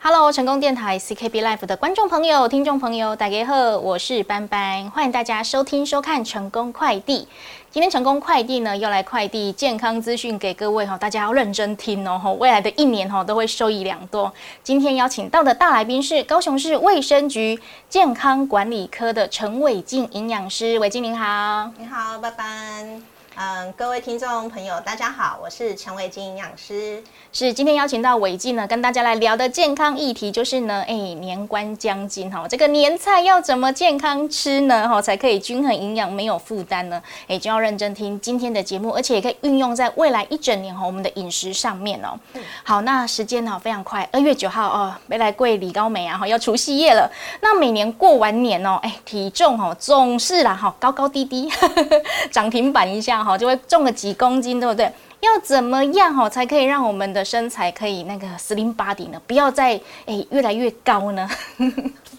Hello，成功电台 CKB Life 的观众朋友、听众朋友，大家好，我是班班，欢迎大家收听、收看成功快递。今天成功快递呢，要来快递健康资讯给各位哈，大家要认真听哦，未来的一年哈都会受益良多。今天邀请到的大来宾是高雄市卫生局健康管理科的陈伟静营养师，伟静您好，你好，班班。嗯，各位听众朋友，大家好，我是陈伟金营养师。是今天邀请到伟静呢，跟大家来聊的健康议题，就是呢，哎，年关将近哈，这个年菜要怎么健康吃呢？哈，才可以均衡营养，没有负担呢？哎，就要认真听今天的节目，而且也可以运用在未来一整年哈，我们的饮食上面哦。好，那时间呢非常快，二月九号哦，没来贵李高梅啊，哈，要除夕夜了。那每年过完年哦，哎，体重哦总是啦哈，高高低低，涨停板一下。好，就会重个几公斤，对不对？要怎么样哈，才可以让我们的身材可以那个 slim body 呢？不要再诶越来越高呢？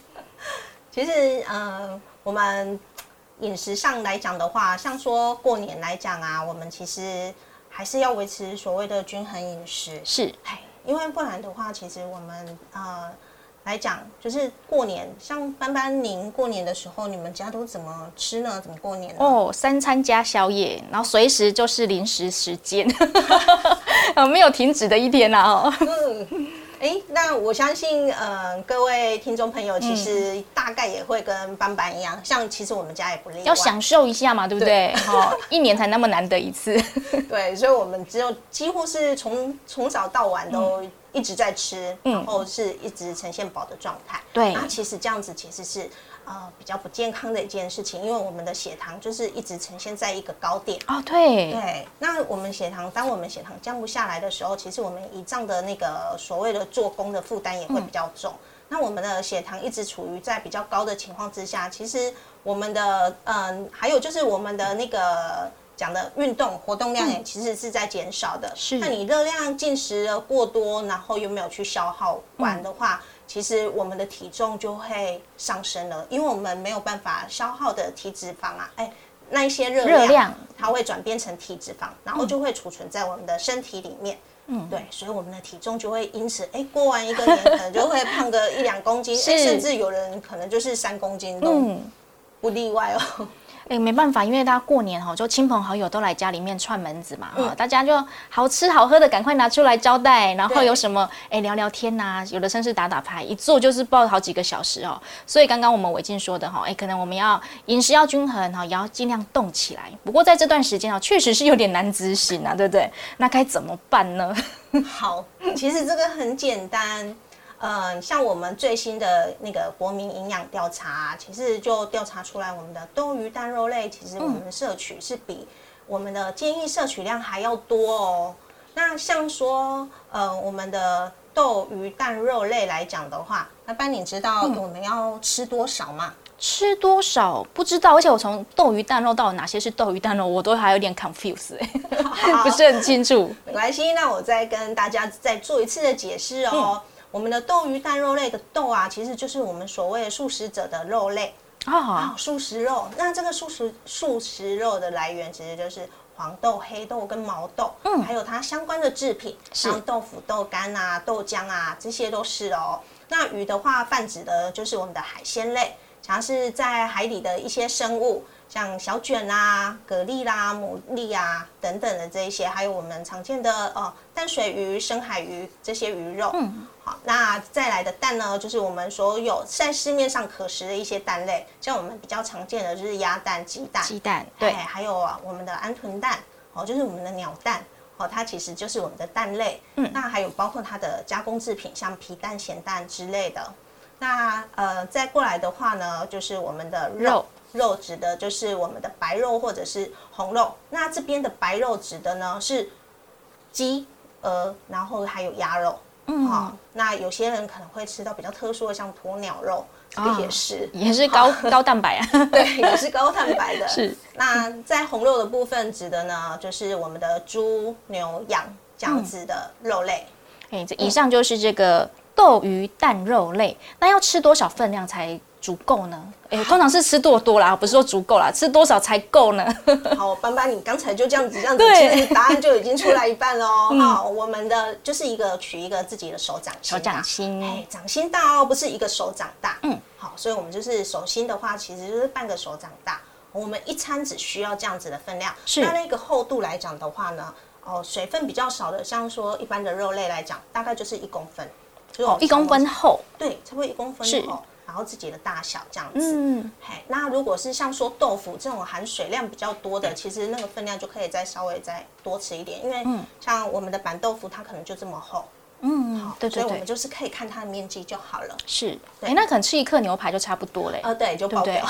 其实，呃，我们饮食上来讲的话，像说过年来讲啊，我们其实还是要维持所谓的均衡饮食，是，因为不然的话，其实我们呃。来讲，就是过年，像班班您过年的时候，你们家都怎么吃呢？怎么过年？哦，三餐加宵夜，然后随时就是零食时间，没有停止的一天啊。哦，嗯，哎，那我相信，呃，各位听众朋友，其实大概也会跟斑斑一样，像其实我们家也不例外，要享受一下嘛，对不对？哦，一年才那么难得一次，对，所以我们只有几乎是从从早到晚都。一直在吃，然后是一直呈现饱的状态。对，那其实这样子其实是呃比较不健康的一件事情，因为我们的血糖就是一直呈现在一个高点。哦，对。对，那我们血糖，当我们血糖降不下来的时候，其实我们胰脏的那个所谓的做工的负担也会比较重。那我们的血糖一直处于在比较高的情况之下，其实我们的嗯，还有就是我们的那个。讲的运动活动量也其实是在减少的，是。那你热量进食过多，然后又没有去消耗完的话，其实我们的体重就会上升了，因为我们没有办法消耗的体脂肪啊，哎，那一些热量它会转变成体脂肪，然后就会储存在我们的身体里面。嗯，对，所以我们的体重就会因此，哎，过完一个年可能就会胖个一两公斤，哎，甚至有人可能就是三公斤都不例外哦。哎，没办法，因为大家过年哈，就亲朋好友都来家里面串门子嘛，哈，大家就好吃好喝的赶快拿出来招待，然后有什么哎聊聊天呐，有的甚至打打牌，一坐就是抱好几个小时哦。所以刚刚我们伟静说的哈，哎，可能我们要饮食要均衡哈，也要尽量动起来。不过在这段时间啊，确实是有点难执行啊，对不对？那该怎么办呢？好，其实这个很简单。嗯，像我们最新的那个国民营养调查，其实就调查出来，我们的豆鱼蛋肉类，其实我们摄取是比我们的建议摄取量还要多哦。那像说，呃，我们的豆鱼蛋肉类来讲的话，那班你知道我们要吃多少吗？吃多少不知道，而且我从豆鱼蛋肉到哪些是豆鱼蛋肉，我都还有点 confuse，不是很清楚。没关系，那我再跟大家再做一次的解释哦。我们的豆鱼蛋肉类的豆啊，其实就是我们所谓的素食者的肉类啊，素食肉。那这个素食素食肉的来源，其实就是黄豆、黑豆跟毛豆，嗯，还有它相关的制品，像豆腐、豆干啊、豆浆啊，这些都是哦。那鱼的话，泛指的就是我们的海鲜类，像是在海里的一些生物。像小卷啦、蛤蜊啦、牡蛎啊等等的这一些，还有我们常见的呃淡水鱼、深海鱼这些鱼肉。嗯，好，那再来的蛋呢，就是我们所有在市面上可食的一些蛋类，像我们比较常见的就是鸭蛋、鸡蛋、鸡蛋，对，还有啊我们的鹌鹑蛋，哦，就是我们的鸟蛋，哦，它其实就是我们的蛋类。嗯，那还有包括它的加工制品，像皮蛋、咸蛋之类的。那呃，再过来的话呢，就是我们的肉。肉指的就是我们的白肉或者是红肉，那这边的白肉指的呢是鸡、鹅，然后还有鸭肉。嗯，好，那有些人可能会吃到比较特殊的，像鸵鸟肉，这个也是也是高 高蛋白啊，对，也是高蛋白的。是，那在红肉的部分指的呢，就是我们的猪、牛、羊这样子的肉类。哎，这以上就是这个豆鱼蛋肉类，那要吃多少分量才？足够呢？哎，通常是吃多多啦，不是说足够啦，吃多少才够呢？好，斑斑，你刚才就这样子这样子，其实答案就已经出来一半喽。好，我们的就是一个取一个自己的手掌心，手掌心，哎，掌心大哦，不是一个手掌大。嗯，好，所以我们就是手心的话，其实就是半个手掌大。我们一餐只需要这样子的分量。是，那那个厚度来讲的话呢，哦，水分比较少的，像说一般的肉类来讲，大概就是一公分，就一公分厚，对，差不多一公分厚。然后自己的大小这样子，嗯，嘿，那如果是像说豆腐这种含水量比较多的，其实那个分量就可以再稍微再多吃一点，因为像我们的板豆腐，它可能就这么厚。嗯，好，对对对，所以我们就是可以看它的面积就好了。是，哎，那可能吃一克牛排就差不多嘞。呃，对，就爆表，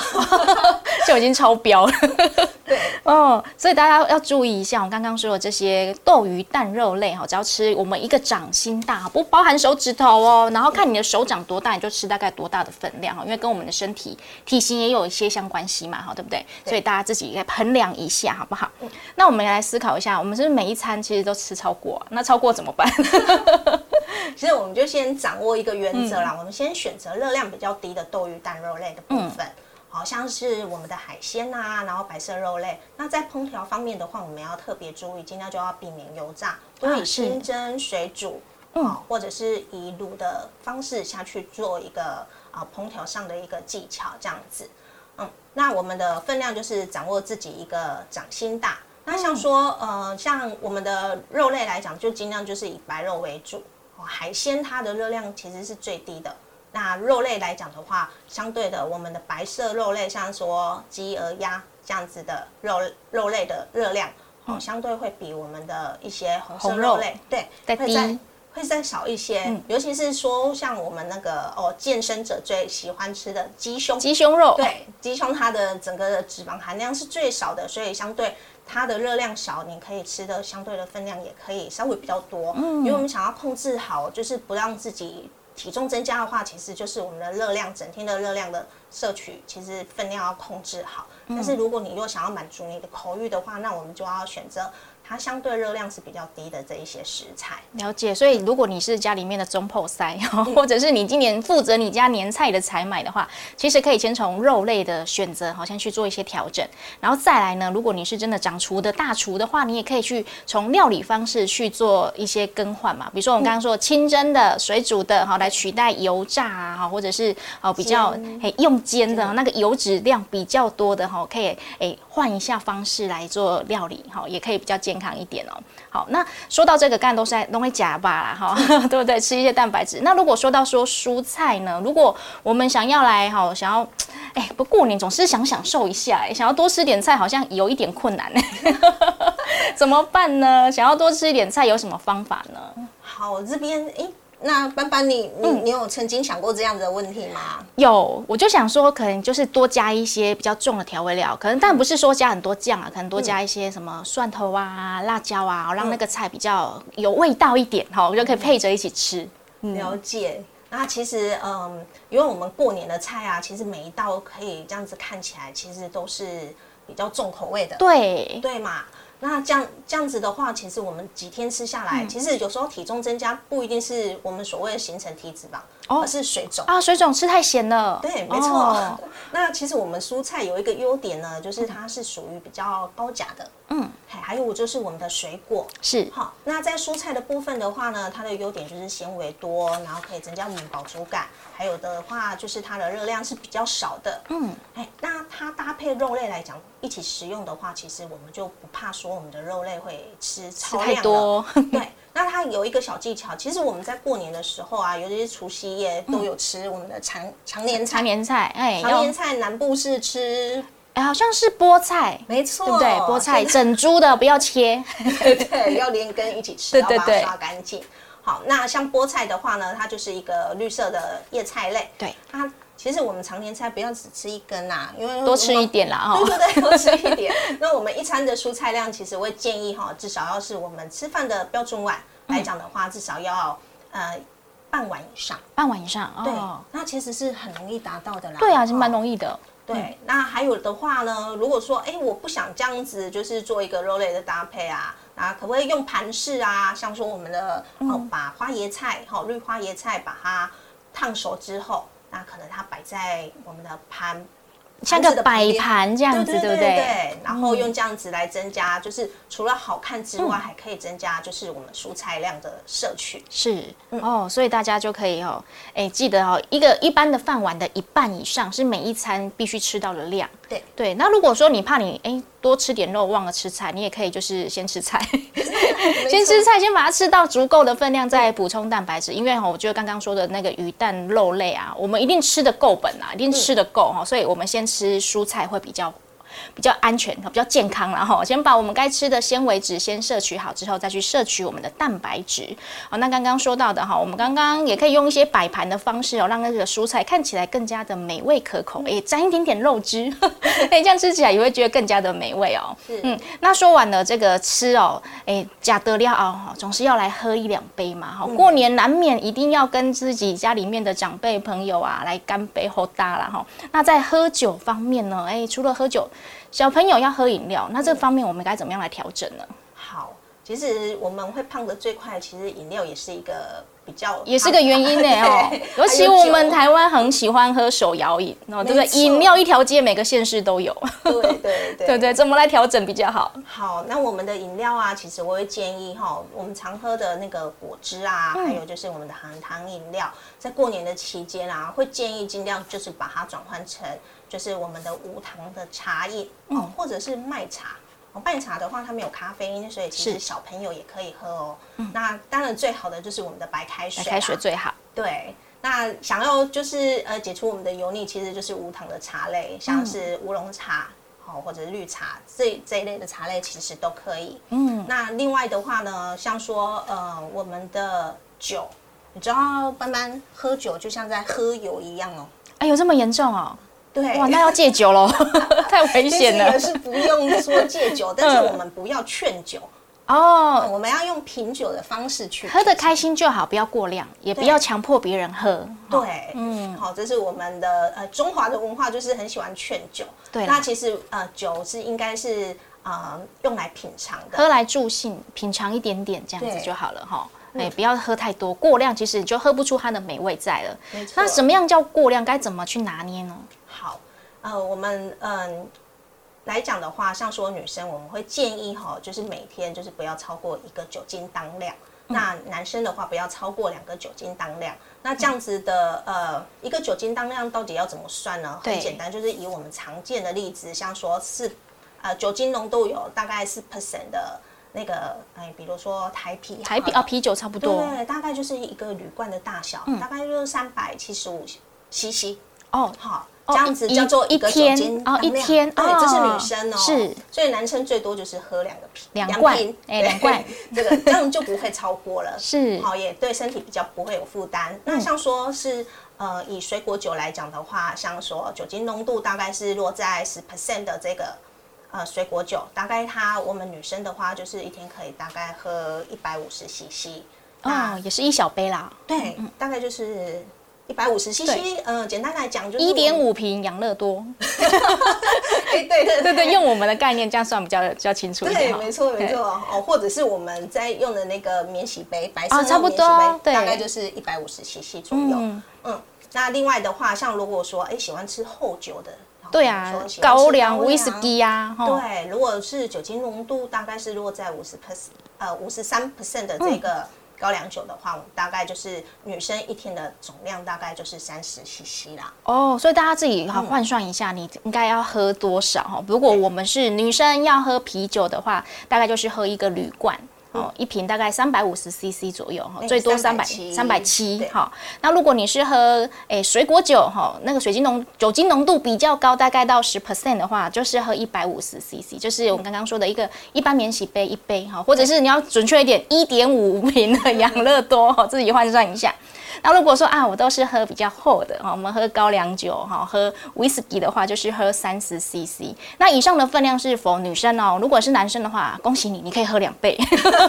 就已经超标了。对，哦，所以大家要注意一下，我刚刚说的这些豆鱼蛋肉类哈，只要吃我们一个掌心大，不包含手指头哦。然后看你的手掌多大，你就吃大概多大的分量哈，因为跟我们的身体体型也有一些相关系嘛，哈，对不对？所以大家自己来衡量一下，好不好？那我们来思考一下，我们是不是每一餐其实都吃超过？那超过怎么办？其实我们就先掌握一个原则啦，我们先选择热量比较低的豆鱼蛋肉类的部分，好像是我们的海鲜啊，然后白色肉类。那在烹调方面的话，我们要特别注意，尽量就要避免油炸，都以清蒸、水煮，嗯，或者是以卤的方式下去做一个啊烹调上的一个技巧，这样子。嗯，那我们的分量就是掌握自己一个掌心大。那像说呃，像我们的肉类来讲，就尽量就是以白肉为主。海鲜它的热量其实是最低的。那肉类来讲的话，相对的，我们的白色肉类，像说鸡、鹅、鸭这样子的肉肉类的热量，哦，相对会比我们的一些红色肉类，对，会再会再少一些。尤其是说像我们那个哦，健身者最喜欢吃的鸡胸，鸡胸肉，对，鸡胸它的整个的脂肪含量是最少的，所以相对。它的热量少，你可以吃的相对的分量也可以稍微比较多。嗯，因为我们想要控制好，就是不让自己体重增加的话，其实就是我们的热量整天的热量的摄取，其实分量要控制好。但是如果你又想要满足你的口欲的话，那我们就要选择。它相对热量是比较低的这一些食材，了解。所以如果你是家里面的中破塞，或者是你今年负责你家年菜的采买的话，其实可以先从肉类的选择，好像去做一些调整，然后再来呢，如果你是真的掌厨的大厨的话，你也可以去从料理方式去做一些更换嘛。比如说我们刚刚说清蒸的、水煮的，好来取代油炸啊，哈，或者是哦比较嘿用煎的那个油脂量比较多的哈，可以诶换一下方式来做料理，哈，也可以比较健。康一点哦，好，那说到这个，干都是容易夹吧啦，哈，对不对？吃一些蛋白质。那如果说到说蔬菜呢，如果我们想要来哈，想要，哎，不过年总是想享受一下，哎，想要多吃点菜，好像有一点困难呢，怎么办呢？想要多吃一点菜，有什么方法呢？好，这边哎。那班班，你你你有曾经想过这样子的问题吗？有，我就想说，可能就是多加一些比较重的调味料，可能但不是说加很多酱啊，可能多加一些什么蒜头啊、辣椒啊，让那个菜比较有味道一点，哈，我就可以配着一起吃。了解。那其实，嗯，因为我们过年的菜啊，其实每一道可以这样子看起来，其实都是比较重口味的。对，对嘛。那这样这样子的话，其实我们几天吃下来，其实有时候体重增加不一定是我们所谓的形成体脂肪，而是水肿啊，水肿吃太咸了。对，没错。那其实我们蔬菜有一个优点呢，就是它是属于比较高钾的。嗯，还还有就是我们的水果是好。那在蔬菜的部分的话呢，它的优点就是纤维多，然后可以增加我们饱足感。还有的话就是它的热量是比较少的。嗯，哎，那它搭配肉类来讲，一起食用的话，其实我们就不怕说我们的肉类会吃超量多。对，那它有一个小技巧，其实我们在过年的时候啊，尤其是除夕夜都有吃我们的常常年菜。常年菜，哎，常年菜南部是吃，哎，好像是菠菜，没错，对不对？菠菜整株的，不要切，对，要连根一起吃，对对对，刷干净。好，那像菠菜的话呢，它就是一个绿色的叶菜类。对，它其实我们常年菜不要只吃一根呐，因为多吃一点啦哈。对对对，多吃一点。那我们一餐的蔬菜量，其实会建议哈，至少要是我们吃饭的标准碗来讲的话，至少要呃半碗以上。半碗以上，对，那其实是很容易达到的啦。对啊，是蛮容易的。对，那还有的话呢，如果说哎，我不想这样子，就是做一个肉类的搭配啊。啊，可不可以用盘式啊？像说我们的哦，把花椰菜，哈，绿花椰菜，把它烫熟之后，那可能它摆在我们的盘。像个摆盘这样子，对不对？对，然后用这样子来增加，就是除了好看之外，还可以增加就是我们蔬菜量的摄取。是哦，所以大家就可以哦，哎，记得哦，一个一般的饭碗的一半以上是每一餐必须吃到的量。对对，那如果说你怕你哎多吃点肉忘了吃菜，你也可以就是先吃菜，先吃菜，先把它吃到足够的分量，再补充蛋白质。因为哈，我觉得刚刚说的那个鱼蛋肉类啊，我们一定吃的够本啊，一定吃的够哈，所以我们先吃蔬菜会比较。比较安全，比较健康，然后先把我们该吃的纤维质先摄取好，之后再去摄取我们的蛋白质。好，那刚刚说到的哈，我们刚刚也可以用一些摆盘的方式哦，让那个蔬菜看起来更加的美味可口，哎，沾一点点肉汁，哎，这样吃起来也会觉得更加的美味哦。嗯，那说完了这个吃哦，哎，假得了哦，总是要来喝一两杯嘛。哈，过年难免一定要跟自己家里面的长辈朋友啊来干杯喝大了哈。那在喝酒方面呢，哎，除了喝酒。小朋友要喝饮料，那这方面我们该怎么样来调整呢？好，其实我们会胖的最快，其实饮料也是一个比较，也是个原因呢 哦。尤其我们台湾很喜欢喝手摇饮，哦，对不对？饮料一条街每个县市都有。对对对 对对，怎么来调整比较好？好，那我们的饮料啊，其实我会建议哈，我们常喝的那个果汁啊，还有就是我们的含糖饮料，在过年的期间啊，会建议尽量就是把它转换成。就是我们的无糖的茶饮哦，或者是麦茶哦。麦茶的话，它没有咖啡因，所以其实小朋友也可以喝哦。那当然最好的就是我们的白开水，白开水最好。对，那想要就是呃解除我们的油腻，其实就是无糖的茶类，像是乌龙茶哦，或者绿茶这这一类的茶类其实都可以。嗯，那另外的话呢，像说呃我们的酒，你知道班班喝酒就像在喝油一样哦。哎，有这么严重哦？对，哇，那要戒酒喽，太危险了。是不用说戒酒，但是我们不要劝酒哦，我们要用品酒的方式去喝的开心就好，不要过量，也不要强迫别人喝。对，嗯，好，这是我们的呃中华的文化，就是很喜欢劝酒。对，那其实呃酒是应该是呃用来品尝的，喝来助兴，品尝一点点这样子就好了哈。哎，不要喝太多，过量其实你就喝不出它的美味在了。那什么样叫过量？该怎么去拿捏呢？好，呃，我们嗯来讲的话，像说女生，我们会建议哈，就是每天就是不要超过一个酒精当量。那男生的话，不要超过两个酒精当量。那这样子的呃，一个酒精当量到底要怎么算呢？很简单，就是以我们常见的例子，像说是呃酒精浓度有大概是 percent 的那个，哎，比如说台啤，台啤啊，啤酒差不多，对，大概就是一个铝罐的大小，大概就是三百七十五 cc。哦，好。这样子叫做一个酒精哦，一天对，这是女生哦，是，所以男生最多就是喝两个瓶，两罐，哎，两罐，这个这样就不会超过了，是，好，也对身体比较不会有负担。那像说是呃，以水果酒来讲的话，像说酒精浓度大概是落在十 percent 的这个呃水果酒，大概它我们女生的话，就是一天可以大概喝一百五十 cc，哦，也是一小杯啦，对，大概就是。一百五十 CC，嗯，简单来讲就是一点五瓶养乐多。哎，对对对 对，用我们的概念这样算比较比较清楚一点。对，没错没错哦，或者是我们在用的那个免洗杯，白色的免洗杯，大概就是一百五十 CC 左右。嗯，那另外的话，像如果说哎喜欢吃厚酒的，对啊，高粱威士忌呀，对，如果是酒精浓度大概是落在五十 percent，呃，五十三 percent 的这个。高粱酒的话，大概就是女生一天的总量大概就是三十 CC 啦。哦，所以大家自己好换算一下，你应该要喝多少哈？如果我们是女生要喝啤酒的话，大概就是喝一个铝罐。哦，一瓶大概三百五十 CC 左右哈，最多三百三百七哈。那如果你是喝诶水果酒哈，那个水晶浓酒精浓度比较高，大概到十 percent 的话，就是喝一百五十 CC，就是我们刚刚说的一个一般免洗杯一杯哈，或者是你要准确一点，一点五 瓶的养乐多哈，自己换算一下。那如果说啊，我都是喝比较厚的哈，我们喝高粱酒哈，喝威士忌的话，就是喝三十 CC。那以上的分量是否女生哦？如果是男生的话，恭喜你，你可以喝两倍，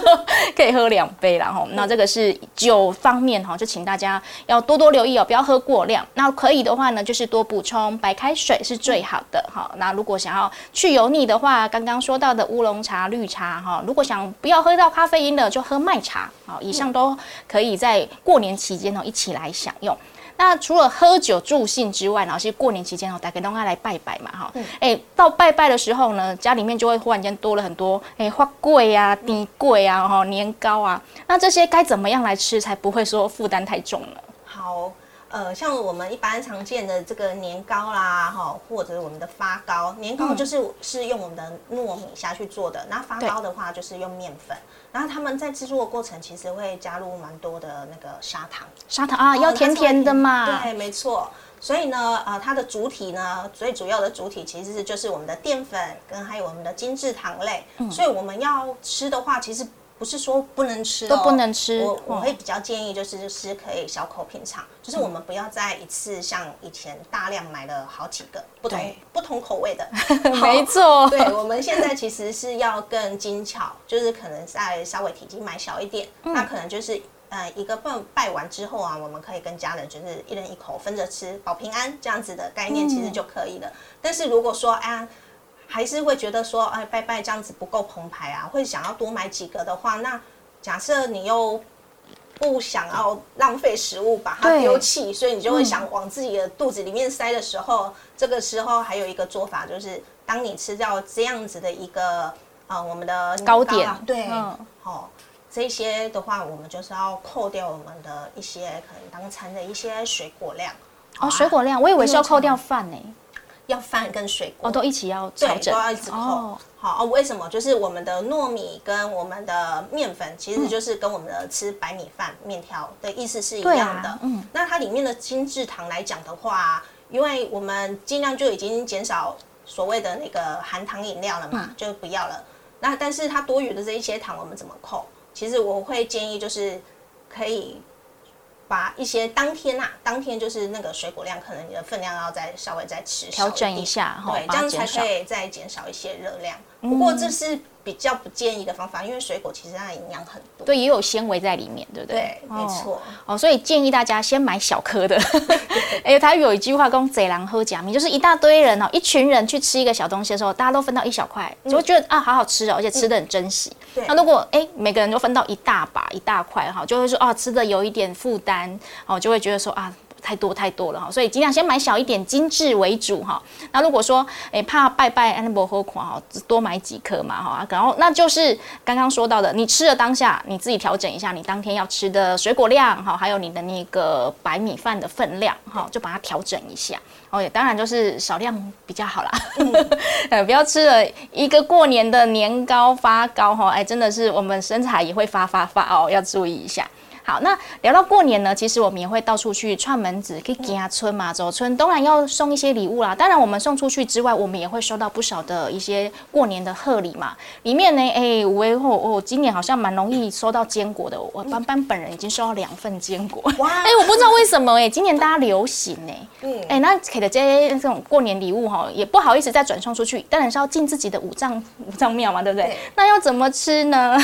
可以喝两杯然后那这个是酒方面哈，就请大家要多多留意哦，不要喝过量。那可以的话呢，就是多补充白开水是最好的哈。那如果想要去油腻的话，刚刚说到的乌龙茶、绿茶哈，如果想不要喝到咖啡因的，就喝麦茶。好，以上都可以在过年期间哦一起来享用。那除了喝酒助兴之外，然后其实过年期间哦，大家都爱来拜拜嘛，哈，哎，到拜拜的时候呢，家里面就会忽然间多了很多哎花柜啊、地桂啊、哈年糕啊，那这些该怎么样来吃才不会说负担太重呢？好。呃，像我们一般常见的这个年糕啦，哈，或者我们的发糕，年糕就是是用我们的糯米下去做的，那发糕的话就是用面粉，然后他们在制作的过程其实会加入蛮多的那个砂糖，砂糖啊，要甜甜的嘛，对，没错，所以呢，呃，它的主体呢，最主要的主体其实是就是我们的淀粉跟还有我们的精制糖类，所以我们要吃的话，其实。不是说不能吃，都不能吃。我我会比较建议，就是是可以小口品尝，就是我们不要再一次像以前大量买了好几个不同不同口味的。没错，对，我们现在其实是要更精巧，就是可能再稍微体积买小一点，那可能就是呃一个拜拜完之后啊，我们可以跟家人就是一人一口分着吃，保平安这样子的概念其实就可以了。但是如果说哎。还是会觉得说，哎，拜拜这样子不够澎湃啊，会想要多买几个的话，那假设你又不想要浪费食物，把它丢弃，所以你就会想往自己的肚子里面塞的时候，这个时候还有一个做法，就是当你吃掉这样子的一个啊，我们的糕点，对，好，这些的话，我们就是要扣掉我们的一些可能当餐的一些水果量。哦，水果量，我以为是要扣掉饭呢。要饭跟水果哦，都一起要调整，都要一直扣。好哦，为什么？就是我们的糯米跟我们的面粉，其实就是跟我们的吃白米饭、面条的意思是一样的。嗯，那它里面的精制糖来讲的话，因为我们尽量就已经减少所谓的那个含糖饮料了嘛，就不要了。那但是它多余的这一些糖，我们怎么扣？其实我会建议就是可以。把一些当天呐，当天就是那个水果量，可能你的分量要再稍微再吃调整一下，对，这样才可以再减少一些热量。不过这是。比较不建议的方法，因为水果其实它营养很多，对，也有纤维在里面，对不对？对，没错。哦，所以建议大家先买小颗的。哎，他有一句话跟“贼狼喝假米”，就是一大堆人哦，一群人去吃一个小东西的时候，大家都分到一小块，就会觉得啊，好好吃哦，而且吃的很珍惜。那如果哎，每个人都分到一大把、一大块哈，就会说哦，吃的有一点负担哦，就会觉得说啊。太多太多了哈，所以尽量先买小一点，精致为主哈。那如果说诶怕拜拜安伯喝款哈，多买几颗嘛哈。然后那就是刚刚说到的，你吃的当下你自己调整一下，你当天要吃的水果量哈，还有你的那个白米饭的分量哈，就把它调整一下。哦，也当然就是少量比较好啦，呃，不要吃了一个过年的年糕发糕哈，哎，真的是我们身材也会发发发哦，要注意一下。好，那聊到过年呢，其实我们也会到处去串门子，可以给村嘛，走村，当然要送一些礼物啦。当然，我们送出去之外，我们也会收到不少的一些过年的贺礼嘛。里面呢，哎，五位后哦，今年好像蛮容易收到坚果的。我班班本人已经收到两份坚果。哇！哎，我不知道为什么哎，今年大家流行哎，嗯，哎，那给的这些这种过年礼物哈，也不好意思再转送出去，当然是要进自己的五脏五脏庙嘛，对不对？那要怎么吃呢？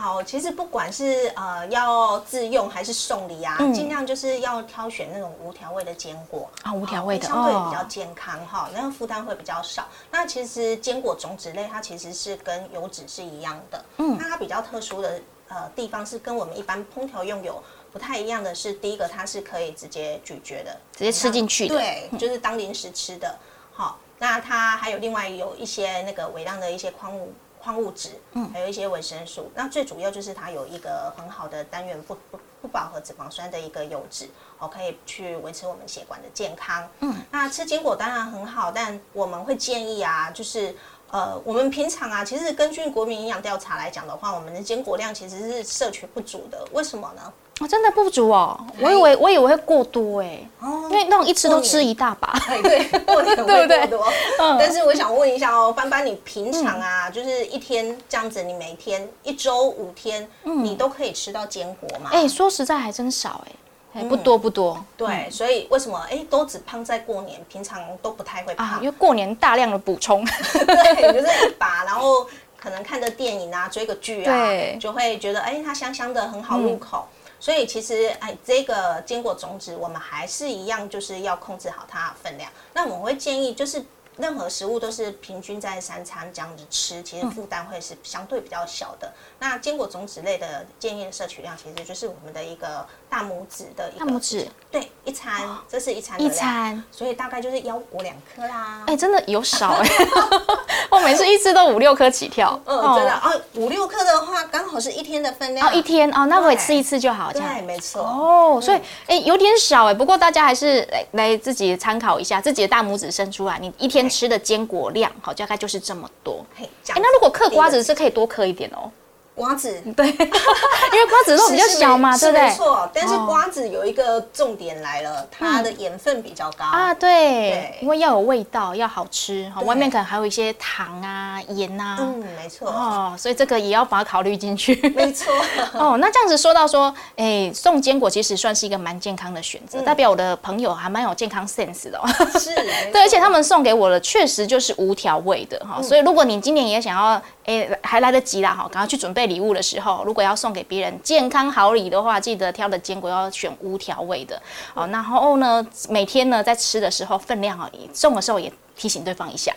好，其实不管是呃要自用还是送礼啊，尽量就是要挑选那种无调味的坚果啊，无调味的相对比较健康哈，那个负担会比较少。那其实坚果种子类它其实是跟油脂是一样的，嗯，那它比较特殊的呃地方是跟我们一般烹调用油不太一样的是，第一个它是可以直接咀嚼的，直接吃进去的，对，就是当零食吃的。好，那它还有另外有一些那个微量的一些矿物。矿物质，嗯，还有一些维生素。那最主要就是它有一个很好的单元不不不饱和脂肪酸的一个油脂，哦，可以去维持我们血管的健康。嗯，那吃坚果当然很好，但我们会建议啊，就是呃，我们平常啊，其实根据国民营养调查来讲的话，我们的坚果量其实是摄取不足的。为什么呢？哦，真的不足哦，我以为我以为会过多哎，因为那种一吃都吃一大把，对，过年 会过多。嗯，但是我想问一下哦，班班，你平常啊，就是一天这样子，你每天一周五天，你都可以吃到坚果吗？哎，说实在还真少哎，不多不多。对，所以为什么哎都只胖在过年，平常都不太会胖？因为过年大量的补充，对，就是一把，然后可能看着电影啊，追个剧啊，就会觉得哎它香香的，很好入口。所以其实，哎，这个坚果种子我们还是一样，就是要控制好它的分量。那我们会建议，就是任何食物都是平均在三餐这样子吃，其实负担会是相对比较小的。那坚果种子类的建议的摄取量，其实就是我们的一个大拇指的一个大拇指，对，一餐，这是一餐一餐，所以大概就是腰果两颗啦。哎，真的有少哎，我每次一吃都五六颗起跳。嗯，真的啊，五六颗的话，刚好是一天的分量。哦，一天哦，那我也吃一次就好，这样。对，没错。哦，所以哎，有点少哎，不过大家还是来来自己参考一下，自己的大拇指伸出来，你一天吃的坚果量，好，大概就是这么多。嘿哎，那如果嗑瓜子是可以多嗑一点哦。瓜子 对，因为瓜子肉比较小嘛，对不对？没错，但是瓜子有一个重点来了，它的盐分比较高啊。对，因为要有味道，要好吃，外面可能还有一些糖啊、盐啊。嗯，没错。哦，所以这个也要把它考虑进去。没错。哦，那这样子说到说，哎，送坚果其实算是一个蛮健康的选择，代表我的朋友还蛮有健康 sense 的。是。对，而且他们送给我的确实就是无调味的哈，所以如果你今年也想要。哎，还来得及啦！哈，赶快去准备礼物的时候，如果要送给别人健康好礼的话，记得挑的坚果要选无调味的哦。然后呢，每天呢在吃的时候分量哦，送的时候也提醒对方一下，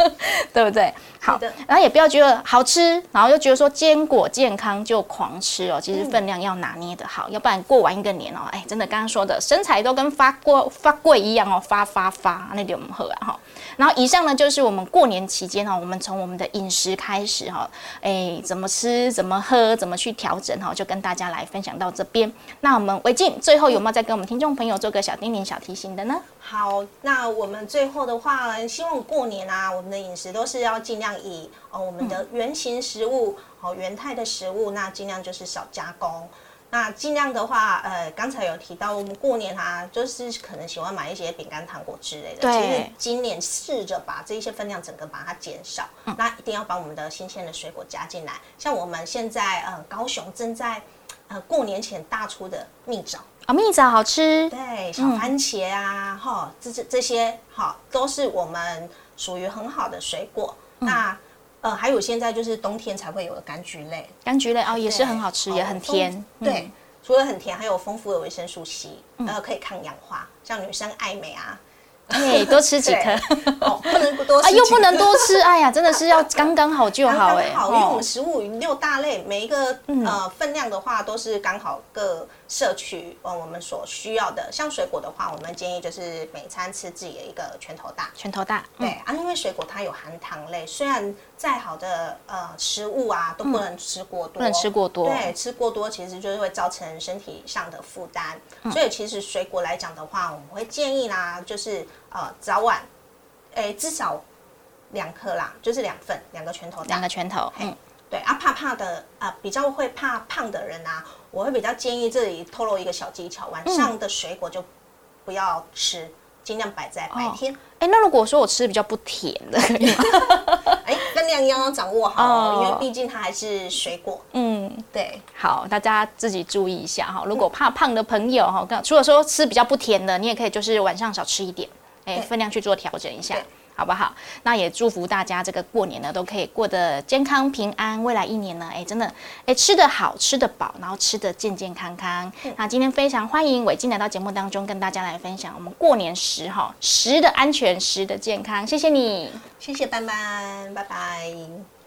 对不对？好的。然后也不要觉得好吃，然后又觉得说坚果健康就狂吃哦。其实分量要拿捏的好，要不然过完一个年哦，哎，真的刚刚说的身材都跟发过发贵一样哦，发发发那点我们喝啊哈。然后以上呢就是我们过年期间哈，我们从我们的饮食开始哈，哎，怎么吃、怎么喝、怎么去调整哈，就跟大家来分享到这边。那我们韦静最后有没有再跟我们听众朋友做个小叮咛、小提醒的呢？好，那我们最后的话，希望过年啊，我们的饮食都是要尽量以哦我们的原形食物、哦原态的食物，那尽量就是少加工。那尽量的话，呃，刚才有提到我们过年啊，就是可能喜欢买一些饼干、糖果之类的。对。其实今年试着把这一些分量整个把它减少，那一定要把我们的新鲜的水果加进来。像我们现在呃高雄正在呃过年前大出的蜜枣啊，蜜枣好吃。对，小番茄啊，哈，这这这些好都是我们属于很好的水果。那呃，还有现在就是冬天才会有的柑橘类，柑橘类哦也是很好吃，也很甜。对，除了很甜，还有丰富的维生素 C，呃，可以抗氧化。像女生爱美啊。哎，多吃几颗哦，不能多 啊，又不能多吃，哎呀，真的是要刚刚好就好哎。好，因为我们食物六大类，每一个呃分量的话都是刚好各摄取呃我们所需要的。像水果的话，我们建议就是每餐吃自己的一个拳头大，拳头大。对啊，因为水果它有含糖类，虽然再好的呃食物啊都不能吃过多，不能吃过多。对，吃过多其实就是会造成身体上的负担。所以其实水果来讲的话，我们会建议啦，就是。呃，早晚，诶，至少两颗啦，就是两份，两个拳头，两个拳头。嗯，对啊，怕胖的啊，比较会怕胖的人啊，我会比较建议这里透露一个小技巧，晚上的水果就不要吃，尽量摆在白天。哎，那如果说我吃比较不甜的，哎，分量要掌握好，因为毕竟它还是水果。嗯，对。好，大家自己注意一下哈。如果怕胖的朋友哈，除了说吃比较不甜的，你也可以就是晚上少吃一点。哎，分量去做调整一下，好不好？那也祝福大家这个过年呢，都可以过得健康平安。未来一年呢，哎，真的，哎，吃得好，吃得饱，然后吃得健健康康。那今天非常欢迎伟静来到节目当中，跟大家来分享我们过年时哈食的安全，食的健康。谢谢你，谢谢班班，拜拜。